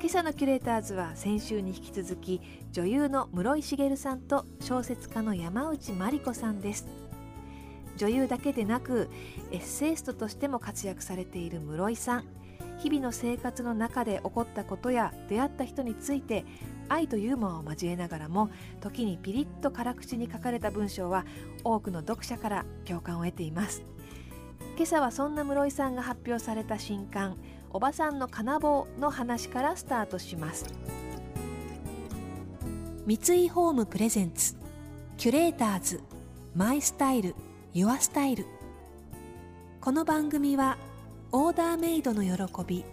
今朝のキュレーターズは先週に引き続き女優の室井茂さんと小説家の山内真理子さんです。女優だけでなくエッセイストとしても活躍されている室井さん。日々の生活の中で起こったことや出会った人について愛とユーモアを交えながらも時にピリッと辛口に書かれた文章は多くの読者から共感を得ています。今朝はそんな室井さんが発表された新刊おばさんの金棒の話からスタートします。三井ホームプレゼンツキュレーターズマイスタイルユアスタイル。この番組はオーダーメイドの喜び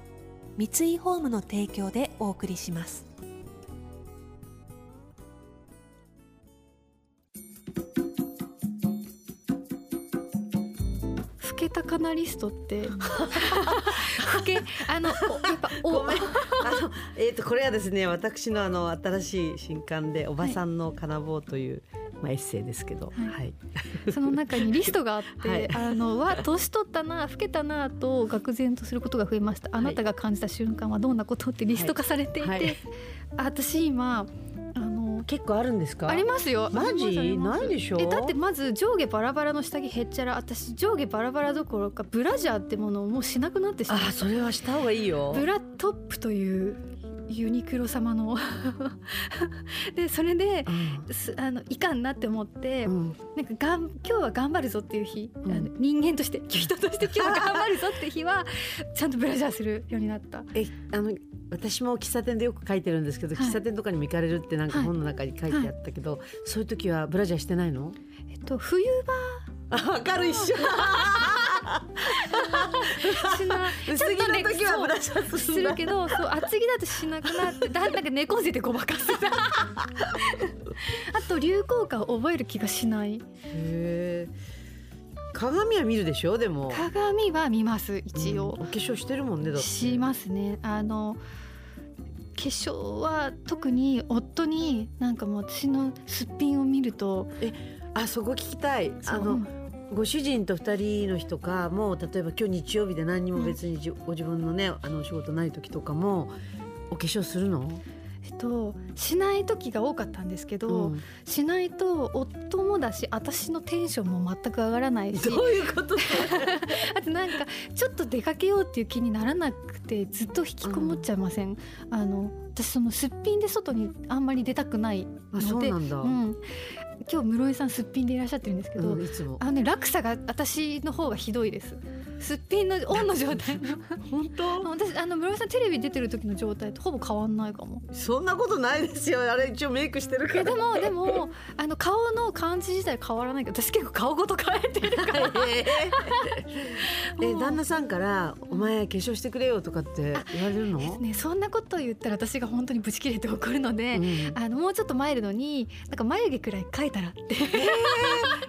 三井ホームの提供でお送りします。けたカナリストって。老けあのおやっぱおあのえっ、とこれはですね私のあの新しい新刊でおばさんの金棒という、まあエッセイですけど、はい。はい。その中にリストがあって、はい。あのわ年取ったな老けたなと愕然とすることが増えました。あなたが感じた瞬間はどんなことってリスト化されていて、はい。私今結構あるんですか？ありますよ。マジ？ないでしょ？えだってまず上下バラバラの下着へっちゃら私上下バラバラどころかブラジャーってものをもうしなくなってしまったあそれはした方がいいよ。ブラトップというユニクロ様の。でそれでうん。すあのいかんなって思って、うん。なんかがん今日は頑張るぞっていう日、うん。あの人間として 人として今日は頑張るぞって日はちゃんとブラジャーするようになった。えあの私も喫茶店でよく書いてるんですけど、はい。喫茶店とかにも行かれるってなんかはい。本の中に書いてあったけど、そういう時はブラジャーしてないの？えっと冬あわかる一緒。場しな薄着の時はブラジャーすするけどそう厚着だとしなくなってだんだん猫背でごまかす。あと流行歌を覚える気がしない。へえ。鏡は見るでしょ？でも。鏡は見ます一うん。お応、化粧してるもんねだって。しますね。あの化粧は特に夫になんかもう私のすっぴんを見ると。あそこ聞きたい。あのご主人と二人の日とかもう例えば今日日曜日で何にも別にじ、ご自分のねあのお仕事ない時とかもお化粧するの？えっとしない時が多かったんですけど、うん。しないと夫もだし私のテンションも全く上がらないし。どういうこと？あとなんかちょっと出かけようっていう気にならなくてずっと引きこもっちゃいません、あの私そのすっぴんで外にあんまり出たくないあそのでうなんだ。うん、今日室井さんすっぴんでいらっしゃってるんですけど、うんいつも。あのね落差が私の方がひどいですすっぴんのオンの状態本当？私あの室井さんテレビ出てる時の状態とほぼ変わんないかもそんなことないですよ。あれ一応メイクしてるから。でもでもあの顔の感じ自体変わらないけど私結構顔ごと変えてるから ええ旦那さんから「お前化粧してくれよ」とかって言われるの？ねそんなことを言ったら私が本当にブチ切れて怒るので、うんあのもうちょっとマイルドになんか眉毛くらい描いたらって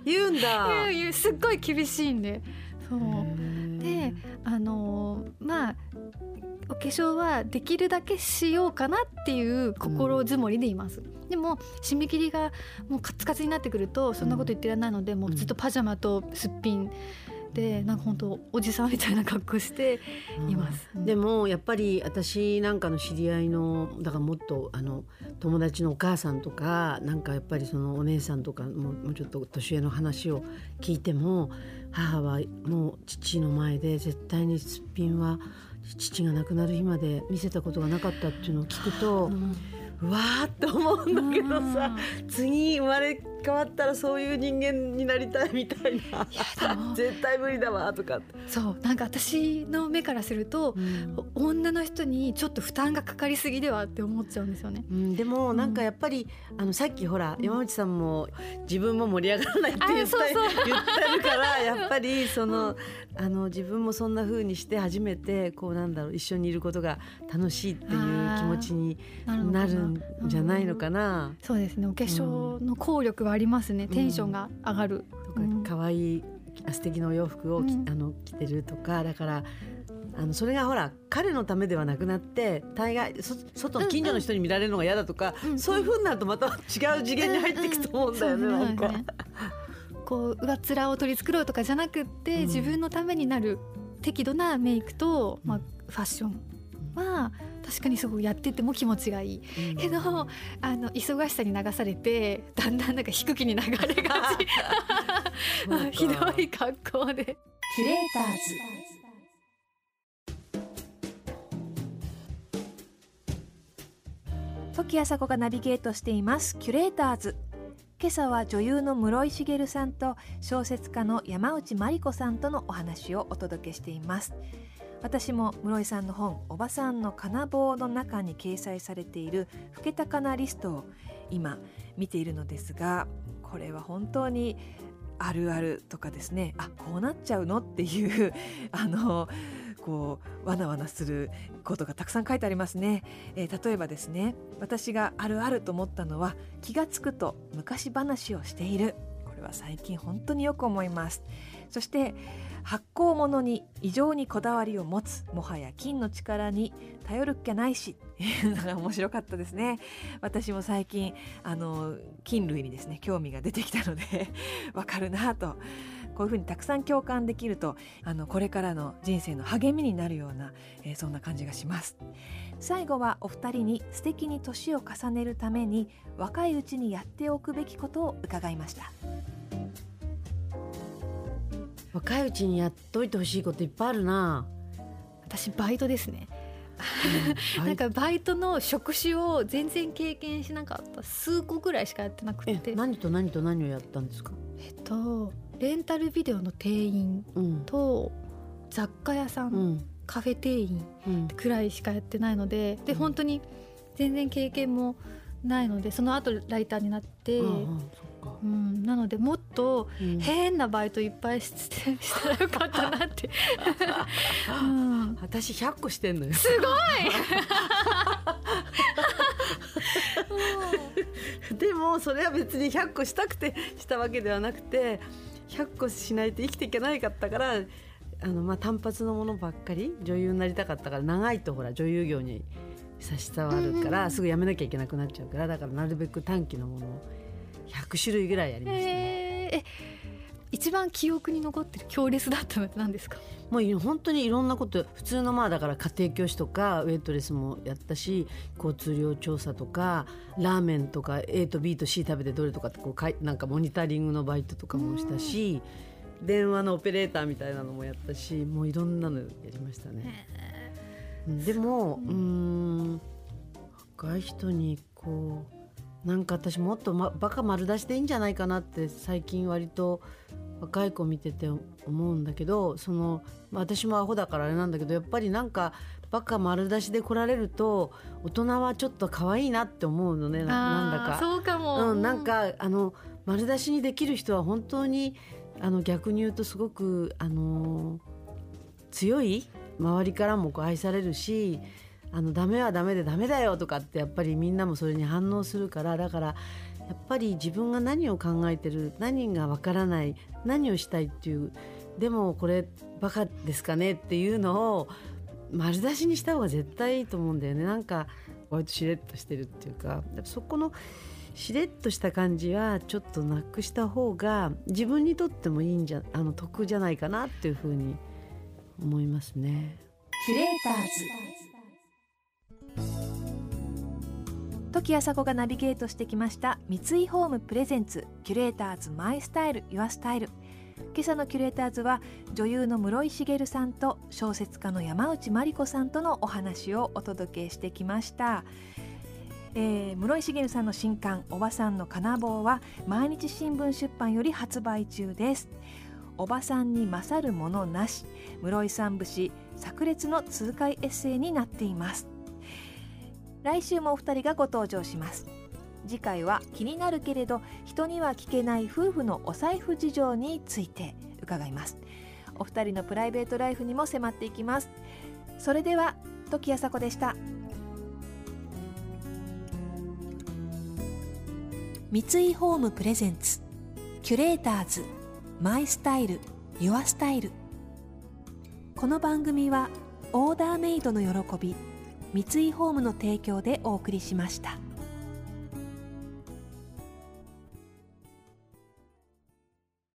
言うんだ。いうすっごい厳しいんでそう。でであのーまあお化粧はできるだけしようかなっていう心づもりでいます、でも締め切りがもうカツカツになってくるとそんなこと言ってられないので、もうずっとパジャマとすっぴんでなんか本当おじさんみたいな格好しています、でもやっぱり私なんかの知り合いのだからもっとあの友達のお母さんとかなんかやっぱりそのお姉さんとかももうちょっと年上の話を聞いても母はもう父の前で絶対にすっぴんは父が亡くなる日まで見せたことがなかったっていうのを聞くと、うん。うわーって思うんだけどさ次生まれ変わったらそういう人間になりたいみたいな。絶対無理だわとかそうなんか私の目からすると、うん、女の人にちょっと負担がかかりすぎではって思っちゃうんですよね、うん、でもなんかやっぱり、あのさっきほら山内さんも自分も盛り上がらないって言った言ってるから やっぱりそのあの自分もそんな風にして初めてこうなんだろう一緒にいることが楽しいっていう気持ちになるんじゃないのかな。そうですね。お化粧の効力はありますね、テンションが上がる。可愛い素敵なお洋服を、あの着てるとかだからあのそれがほら彼のためではなくなって大概外の近所の人に見られるのが嫌だとか、うん。うん、そういうふうになるとまた違う次元に入っていくと思うんだよね、うん。うん、なんか。こう上っ面を取り繕うとかじゃなくって、自分のためになる適度なメイクと、まあ、ファッションは確かにすごくやってても気持ちがいい、うん、けどあの忙しさに流されてだんだんなんか低気に流れがち。ひどい格好で。キュレーターズ。時あさこがナビゲートしています。キュレーターズ。今朝は女優の室井茂さんと小説家の山内真理子さんとのお話をお届けしています私も室井さんの本「おばさんの金棒」の中に掲載されている「老けたかなリスト」を今見ているのですがこれは本当にあるあるとかですねあこうなっちゃうのっていう あのこうわなわなすることがたくさん書いてありますね、えー、例えばですね私があるあると思ったのは気がつくと昔話をしている。は最近本当によく思います。そして発酵物に異常にこだわりを持つもはや金の力に頼るっきゃないしいうのが面白かったですね。私も最近あの菌類にですね興味が出てきたので わかるなと。こういうふうにたくさん共感できるとあのこれからの人生の励みになるような、えー、そんな感じがします。最後はお二人に素敵に年を重ねるために若いうちにやっておくべきことを伺いました。若いうちにやっといてほしいこといっぱいあるな。私バイトですね。なんかバイトの職種を全然経験しなかった。数個ぐらいしかやってなくて。何と何と何をやったんですか？えっとレンタルビデオの店員と雑貨屋さん、うん、カフェ店員くらいしかやってないので、で本当に全然経験もないのでその後ライターになって、うん、なのでもっと変なバイトいっぱいしてしたらよかったなって、うん、私100個してんのよ。すごい！でもそれは別に100個したくてしたわけではなくて100個しないと生きていけないかったからあのまあ単発のものばっかり女優になりたかったから長いとほら女優業に差し障るから、すぐやめなきゃいけなくなっちゃうからだからなるべく短期のものを100種類ぐらいやりましたね。え一番記憶に残ってる強烈だったのって何ですか？もう本当にいろんなこと普通のまあだから家庭教師とかウェイトレスもやったし交通量調査とかラーメンとか A と B と C 食べてどれとかってこうかいなんかモニタリングのバイトとかもしたし電話のオペレーターみたいなのもやったしもういろんなのやりましたね。でもうん若い人にこうなんか私もっと、ま、バカ丸出しでいいんじゃないかなって最近割と若い子見てて思うんだけどその私もアホだからあれなんだけどやっぱりなんかバカ丸出しで来られると大人はちょっと可愛いなって思うのねなんだか。そうかも、うん、なんかあの丸出しにできる人は本当にあの逆に言うとすごくあの強い周りからもこう愛されるしあのダメはダメでダメだよとかってやっぱりみんなもそれに反応するからだからやっぱり自分が何を考えてる何がわからない何をしたいっていうでもこれバカですかねっていうのを丸出しにした方が絶対いいと思うんだよね。なんか割としれっとしてるっていうか。そこのしれっとした感じはちょっとなくした方が自分にとってもいいんじゃあの得じゃないかなっていうふうに思いますね。キュレーターズ。時あさこがナビゲートしてきました三井ホームプレゼンツキュレーターズマイスタイルユアスタイル。今朝のキュレーターズは女優の室井茂さんと小説家の山内真理子さんとのお話をお届けしてきました。えー、室井茂さんの新刊「おばさんの金棒」は毎日新聞出版より発売中です。おばさんに勝るものなし室井さん節炸裂の痛快エッセイになっています。来週もお二人がご登場します。次回は気になるけれど人には聞けない夫婦のお財布事情について伺います。お二人のプライベートライフにも迫っていきます。それでは時あさこでした。三井ホームプレゼンツキュレーターズマイスタイルユアスタイル。この番組はオーダーメイドの喜び三井ホームの提供でお送りしました。